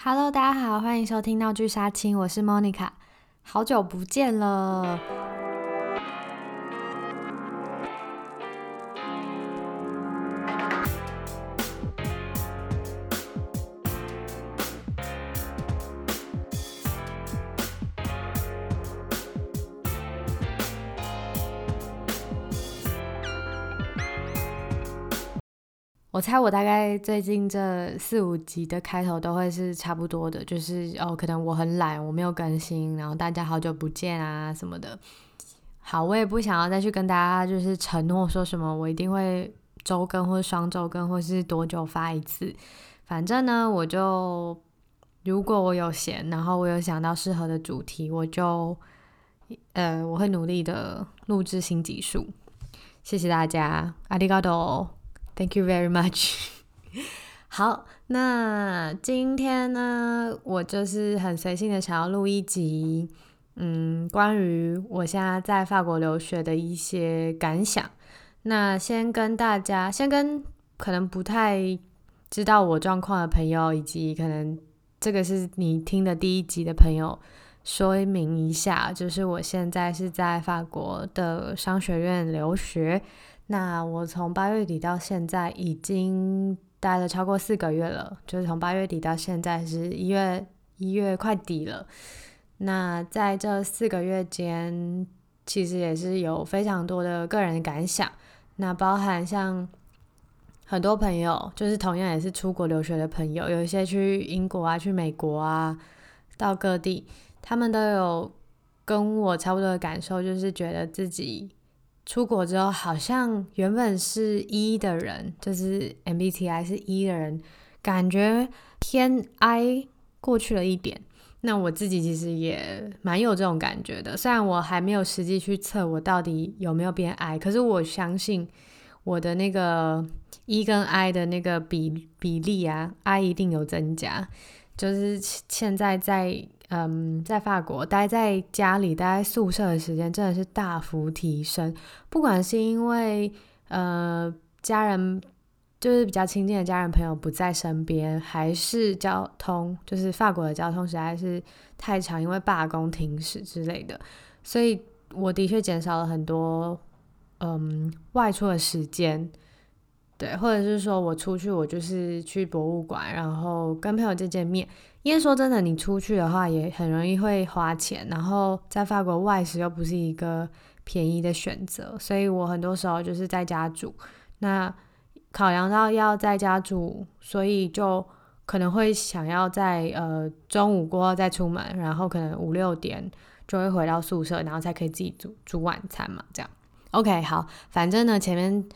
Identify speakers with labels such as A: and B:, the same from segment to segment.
A: Hello，大家好，欢迎收听闹剧杀青，我是 Monica，好久不见了。我猜我大概最近这四五集的开头都会是差不多的，就是哦，可能我很懒，我没有更新，然后大家好久不见啊什么的。好，我也不想要再去跟大家就是承诺说什么我一定会周更或者双周更，或是多久发一次。反正呢，我就如果我有闲，然后我有想到适合的主题，我就呃我会努力的录制新集数。谢谢大家，ありがとう。 Thank you very much。好，那今天呢，我就是很随性的想要录一集，嗯，关于我现在在法国留学的一些感想。那先跟大家，先跟可能不太知道我状况的朋友，以及可能这个是你听的第一集的朋友，说明一下，就是我现在是在法国的商学院留学。那我从八月底到现在已经待了超过四个月了，就是从八月底到现在是一月一月快底了。那在这四个月间，其实也是有非常多的个人感想。那包含像很多朋友，就是同样也是出国留学的朋友，有一些去英国啊、去美国啊，到各地，他们都有跟我差不多的感受，就是觉得自己。出国之后，好像原本是 E 的人，就是 MBTI 是 E 的人，感觉偏 I 过去了一点。那我自己其实也蛮有这种感觉的，虽然我还没有实际去测我到底有没有变 I，可是我相信我的那个 E 跟 I 的那个比比例啊，I 一定有增加。就是现在在。嗯，在法国待在家里、待在宿舍的时间真的是大幅提升。不管是因为呃家人就是比较亲近的家人朋友不在身边，还是交通，就是法国的交通实在是太长，因为罢工停驶之类的，所以我的确减少了很多嗯外出的时间。对，或者是说我出去，我就是去博物馆，然后跟朋友见见面。因为说真的，你出去的话也很容易会花钱，然后在法国外食又不是一个便宜的选择，所以我很多时候就是在家煮。那考量到要在家煮，所以就可能会想要在呃中午过后再出门，然后可能五六点就会回到宿舍，然后才可以自己煮煮晚餐嘛，这样。OK，好，反正呢前面。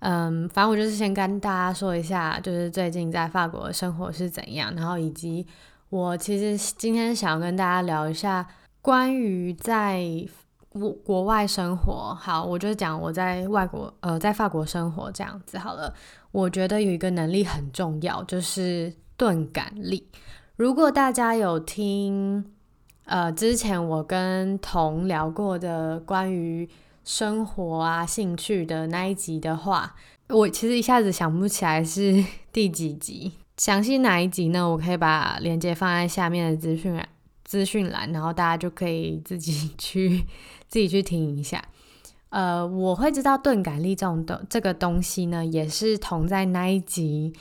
A: 嗯，反正我就是先跟大家说一下，就是最近在法国生活是怎样，然后以及我其实今天想要跟大家聊一下关于在国国外生活。好，我就讲我在外国，呃，在法国生活这样子好了。我觉得有一个能力很重要，就是钝感力。如果大家有听，呃，之前我跟彤聊过的关于。生活啊，兴趣的那一集的话，我其实一下子想不起来是 第几集，详细哪一集呢？我可以把链接放在下面的资讯栏，资讯栏，然后大家就可以自己去 自己去听一下。呃，我会知道钝感力这种东这个东西呢，也是同在那一集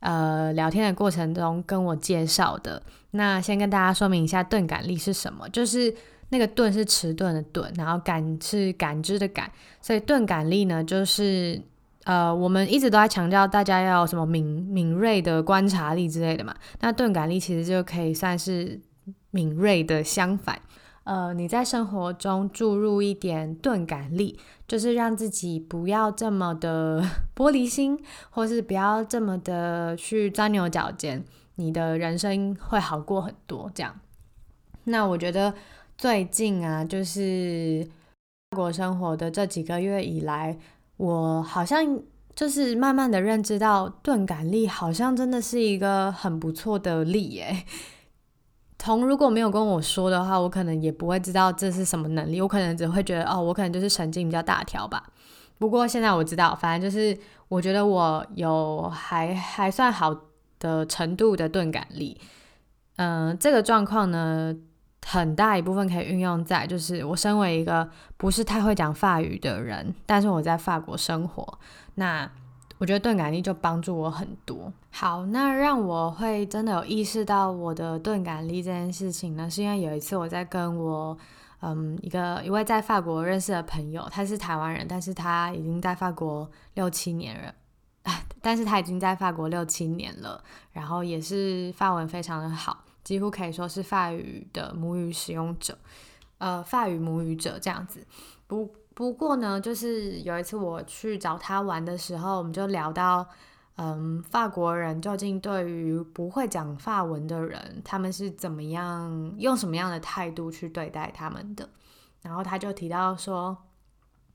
A: 呃聊天的过程中跟我介绍的。那先跟大家说明一下钝感力是什么，就是。那个钝是迟钝的钝，然后感是感知的感，所以钝感力呢，就是呃，我们一直都在强调大家要什么敏敏锐的观察力之类的嘛。那钝感力其实就可以算是敏锐的相反。呃，你在生活中注入一点钝感力，就是让自己不要这么的玻璃心，或是不要这么的去钻牛角尖，你的人生会好过很多。这样，那我觉得。最近啊，就是国生活的这几个月以来，我好像就是慢慢的认知到，钝感力好像真的是一个很不错的力耶。同如果没有跟我说的话，我可能也不会知道这是什么能力，我可能只会觉得哦，我可能就是神经比较大条吧。不过现在我知道，反正就是我觉得我有还还算好的程度的钝感力。嗯、这个状况呢，很大一部分可以运用在，就是我身为一个不是太会讲法语的人，但是我在法国生活，那我觉得钝感力就帮助我很多。好，那让我会真的有意识到我的钝感力这件事情呢，是因为有一次我在跟我嗯一个一位在法国认识的朋友，他是台湾人，但是他已经在法国六七年了。但是他已经在法国六七年了，然后也是法文非常的好，几乎可以说是法语的母语使用者，呃，法语母语者这样子。不不过呢，就是有一次我去找他玩的时候，我们就聊到，嗯，法国人究竟对于不会讲法文的人，他们是怎么样用什么样的态度去对待他们的？然后他就提到说，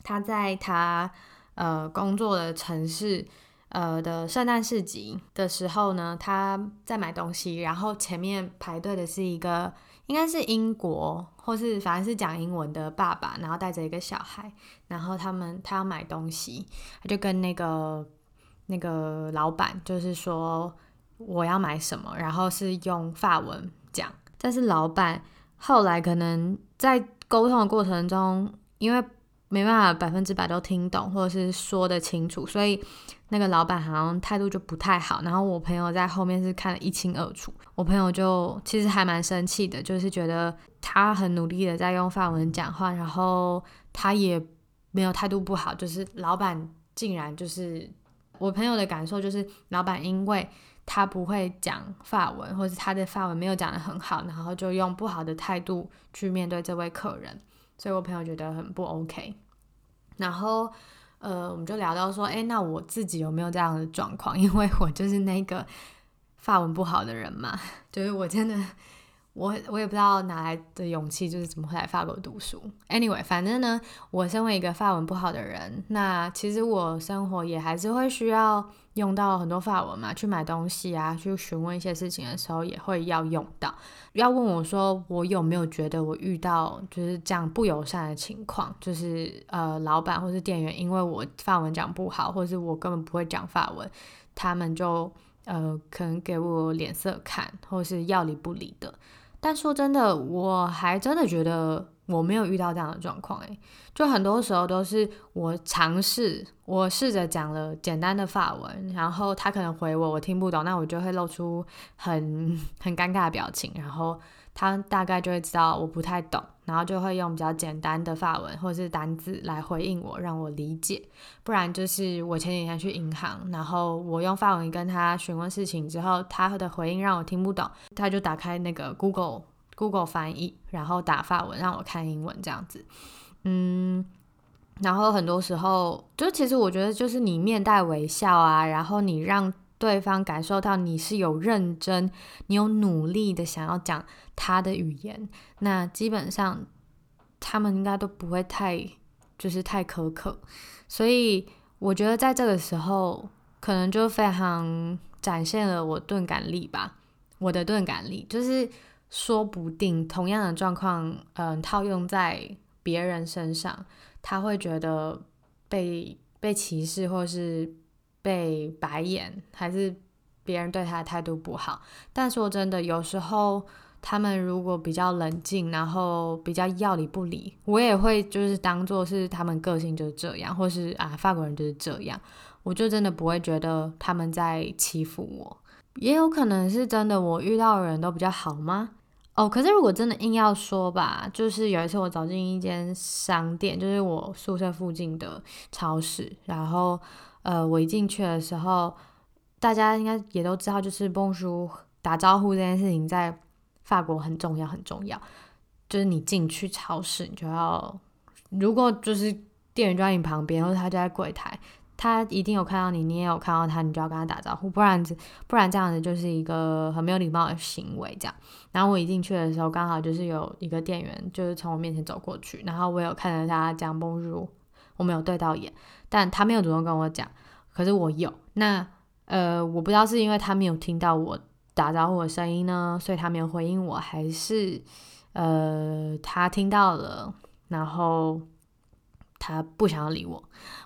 A: 他在他呃工作的城市。呃的圣诞市集的时候呢，他在买东西，然后前面排队的是一个应该是英国或是反正是讲英文的爸爸，然后带着一个小孩，然后他们他要买东西，他就跟那个那个老板就是说我要买什么，然后是用法文讲，但是老板后来可能在沟通的过程中，因为没办法百分之百都听懂或者是说得清楚，所以。那个老板好像态度就不太好，然后我朋友在后面是看得一清二楚。我朋友就其实还蛮生气的，就是觉得他很努力的在用法文讲话，然后他也没有态度不好，就是老板竟然就是我朋友的感受就是老板因为他不会讲法文，或是他的法文没有讲得很好，然后就用不好的态度去面对这位客人，所以我朋友觉得很不 OK，然后。呃，我们就聊到说，诶，那我自己有没有这样的状况？因为我就是那个发文不好的人嘛，就是我真的。我我也不知道哪来的勇气，就是怎么会来法国读书。Anyway，反正呢，我身为一个法文不好的人，那其实我生活也还是会需要用到很多法文嘛，去买东西啊，去询问一些事情的时候也会要用到。要问我说，我有没有觉得我遇到就是这样不友善的情况，就是呃，老板或是店员因为我法文讲不好，或是我根本不会讲法文，他们就呃可能给我脸色看，或是要理不理的。但说真的，我还真的觉得我没有遇到这样的状况诶，就很多时候都是我尝试，我试着讲了简单的法文，然后他可能回我，我听不懂，那我就会露出很 很尴尬的表情，然后他大概就会知道我不太懂。然后就会用比较简单的法文或者是单字来回应我，让我理解。不然就是我前几天去银行，然后我用法文跟他询问事情之后，他的回应让我听不懂，他就打开那个 Google Google 翻译，然后打法文让我看英文这样子。嗯，然后很多时候就其实我觉得就是你面带微笑啊，然后你让对方感受到你是有认真，你有努力的想要讲他的语言，那基本上他们应该都不会太就是太苛刻，所以我觉得在这个时候可能就非常展现了我钝感力吧。我的钝感力就是说不定同样的状况，嗯、套用在别人身上，他会觉得被被歧视或是。被白眼，还是别人对他的态度不好。但说真的，有时候他们如果比较冷静，然后比较要理不理，我也会就是当做是他们个性就是这样，或是啊法国人就是这样，我就真的不会觉得他们在欺负我。也有可能是真的，我遇到的人都比较好吗？哦，可是如果真的硬要说吧，就是有一次我走进一间商店，就是我宿舍附近的超市，然后。呃，我一进去的时候，大家应该也都知道，就是 Bonjour 打招呼这件事情在法国很重要，很重要。就是你进去超市，你就要，如果就是店员就在你旁边，或者他就在柜台，他一定有看到你，你也有看到他，你就要跟他打招呼，不然子不然这样子就是一个很没有礼貌的行为。这样，然后我一进去的时候，刚好就是有一个店员就是从我面前走过去，然后我有看着他讲 Bonjour。我没有对到眼，但他没有主动跟我讲，可是我有。那呃，我不知道是因为他没有听到我打招呼的声音呢，所以他没有回应我，还是呃他听到了，然后他不想要理我，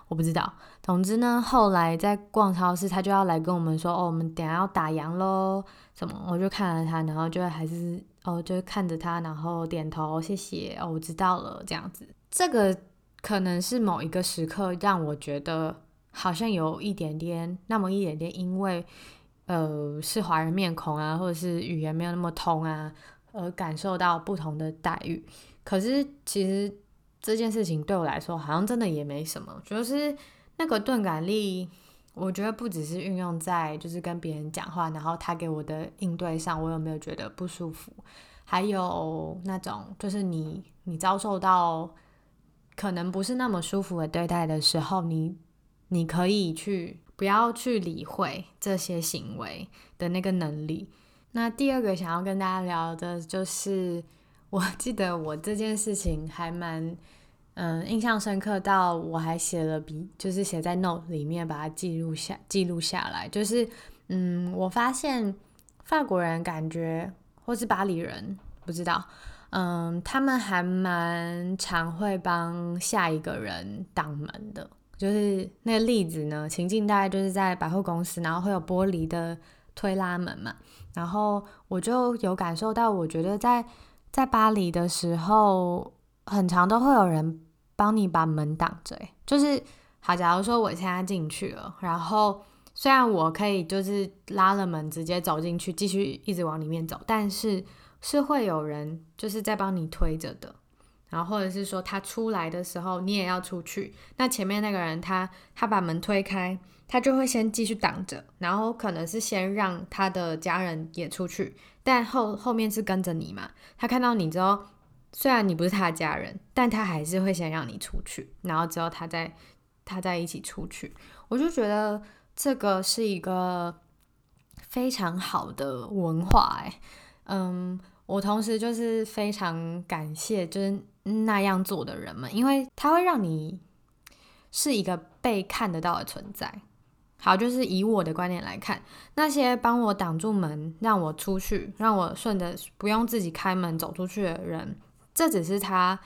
A: 我不知道。总之呢，后来在逛超市，他就要来跟我们说：“哦，我们等下要打烊喽。”什么？我就看了他，然后就还是哦，就看着他，然后点头谢谢。哦，我知道了，这样子。这个可能是某一个时刻让我觉得好像有一点点，那么一点点，因为呃是华人面孔啊，或者是语言没有那么通啊，而感受到不同的待遇。可是其实这件事情对我来说，好像真的也没什么，就是。那个钝感力，我觉得不只是运用在就是跟别人讲话，然后他给我的应对上，我有没有觉得不舒服？还有那种就是你你遭受到可能不是那么舒服的对待的时候，你你可以去不要去理会这些行为的那个能力。那第二个想要跟大家聊的就是，我记得我这件事情还蛮。嗯，印象深刻到我还写了笔，就是写在 note 里面，把它记录下记录下来。就是，嗯，我发现法国人感觉，或是巴黎人，不知道，嗯，他们还蛮常会帮下一个人挡门的。就是那个例子呢，情境大概就是在百货公司，然后会有玻璃的推拉门嘛，然后我就有感受到，我觉得在在巴黎的时候。很常都会有人帮你把门挡着，就是好。假如说我现在进去了，然后虽然我可以就是拉了门直接走进去，继续一直往里面走，但是是会有人就是在帮你推着的。然后或者是说他出来的时候，你也要出去，那前面那个人他他把门推开，他就会先继续挡着，然后可能是先让他的家人也出去，但后后面是跟着你嘛，他看到你之后。虽然你不是他的家人，但他还是会先让你出去，然后之后他再他再一起出去。我就觉得这个是一个非常好的文化，哎，嗯，我同时就是非常感谢就是那样做的人们，因为他会让你是一个被看得到的存在。好，就是以我的观点来看，那些帮我挡住门让我出去，让我顺着不用自己开门走出去的人。这只是他，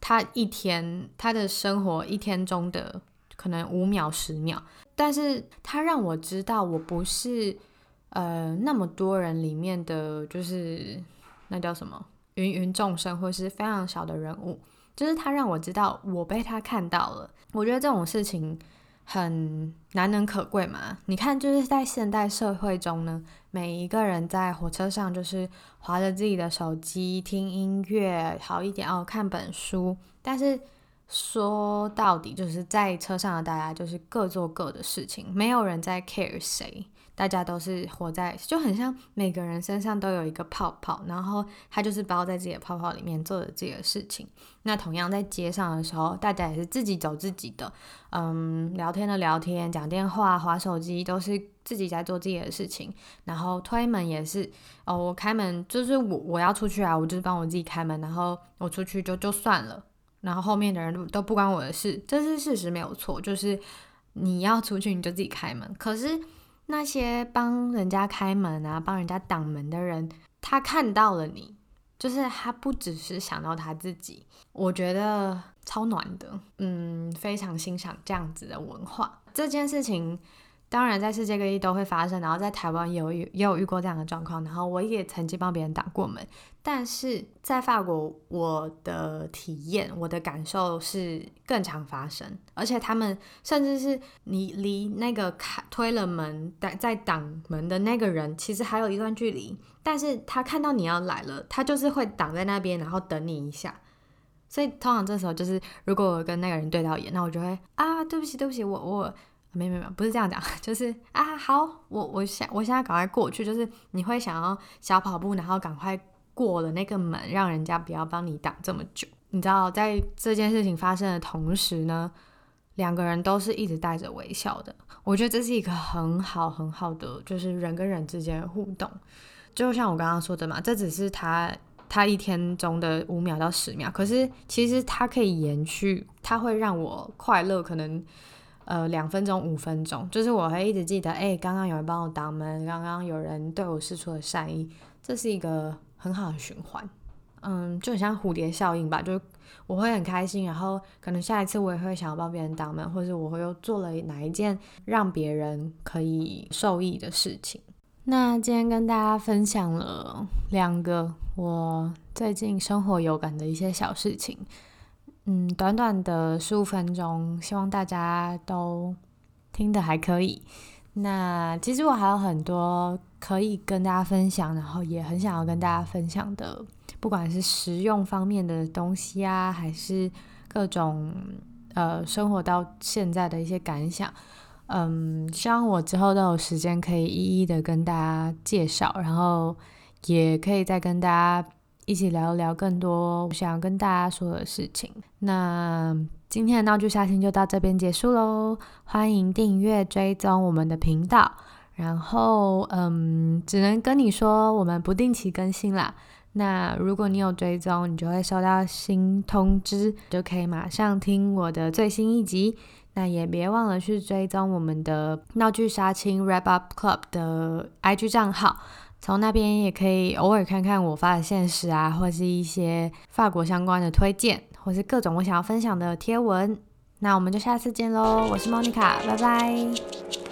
A: 他一天他的生活一天中的可能五秒十秒，但是他让我知道我不是呃那么多人里面的就是那叫什么芸芸众生，或是非常小的人物，就是他让我知道我被他看到了。我觉得这种事情。很难能可贵嘛？你看，就是在现代社会中呢，每一个人在火车上就是划着自己的手机听音乐，好一点哦，看本书。但是说到底，就是在车上的大家就是各做各的事情，没有人在 care 谁。大家都是活在，就很像每个人身上都有一个泡泡，然后他就是包在自己的泡泡里面做着自己的事情。那同样在街上的时候，大家也是自己走自己的，嗯，聊天的聊天，讲电话，划手机，都是自己在做自己的事情。然后推门也是，哦，我开门就是我我要出去啊，我就是帮我自己开门，然后我出去就就算了，然后后面的人都不关我的事，这是事实没有错，就是你要出去你就自己开门，可是。那些帮人家开门啊，帮人家挡门的人，他看到了你，就是他不只是想到他自己，我觉得超暖的，嗯，非常欣赏这样子的文化。这件事情。当然，在世界各地都会发生，然后在台湾也有也有遇过这样的状况，然后我也曾经帮别人挡过门，但是在法国，我的体验、我的感受是更常发生，而且他们甚至是你离那个开推了门在挡门的那个人，其实还有一段距离，但是他看到你要来了，他就是会挡在那边，然后等你一下，所以通常这时候就是如果我跟那个人对到眼，那我就会啊，对不起，对不起，我我。没没没，不是这样讲，就是啊，好，我我现我现在赶快过去，就是你会想要小跑步，然后赶快过了那个门，让人家不要帮你挡这么久。你知道，在这件事情发生的同时呢，两个人都是一直带着微笑的。我觉得这是一个很好很好的，就是人跟人之间的互动。就像我刚刚说的嘛，这只是他他一天中的五秒到十秒，可是其实它可以延续，它会让我快乐，可能。呃，两分钟、五分钟，就是我会一直记得，哎，刚刚有人帮我挡门，刚刚有人对我示出了善意，这是一个很好的循环。嗯，就很像蝴蝶效应吧，就我会很开心，然后可能下一次我也会想要帮别人挡门，或者我会又做了哪一件让别人可以受益的事情。那今天跟大家分享了两个我最近生活有感的一些小事情，嗯，短短的十五分钟，希望大家都听得还可以。那其实我还有很多可以跟大家分享，然后也很想要跟大家分享的，不管是实用方面的东西啊，还是各种呃生活到现在的一些感想，嗯，希望我之后都有时间可以一一的跟大家介绍，然后也可以再跟大家一起聊一聊更多我想要跟大家说的事情。那。今天的闹剧杀青就到这边结束喽，欢迎订阅追踪我们的频道。然后，嗯，只能跟你说，我们不定期更新啦。那如果你有追踪，你就会收到新通知，就可以马上听我的最新一集。那也别忘了去追踪我们的闹剧杀青 Wrap Up Club 的 IG 账号，从那边也可以偶尔看看我发的现实啊，或是一些法国相关的推荐。或是各种我想要分享的贴文，那我们就下次见喽！我是 Monica，拜拜。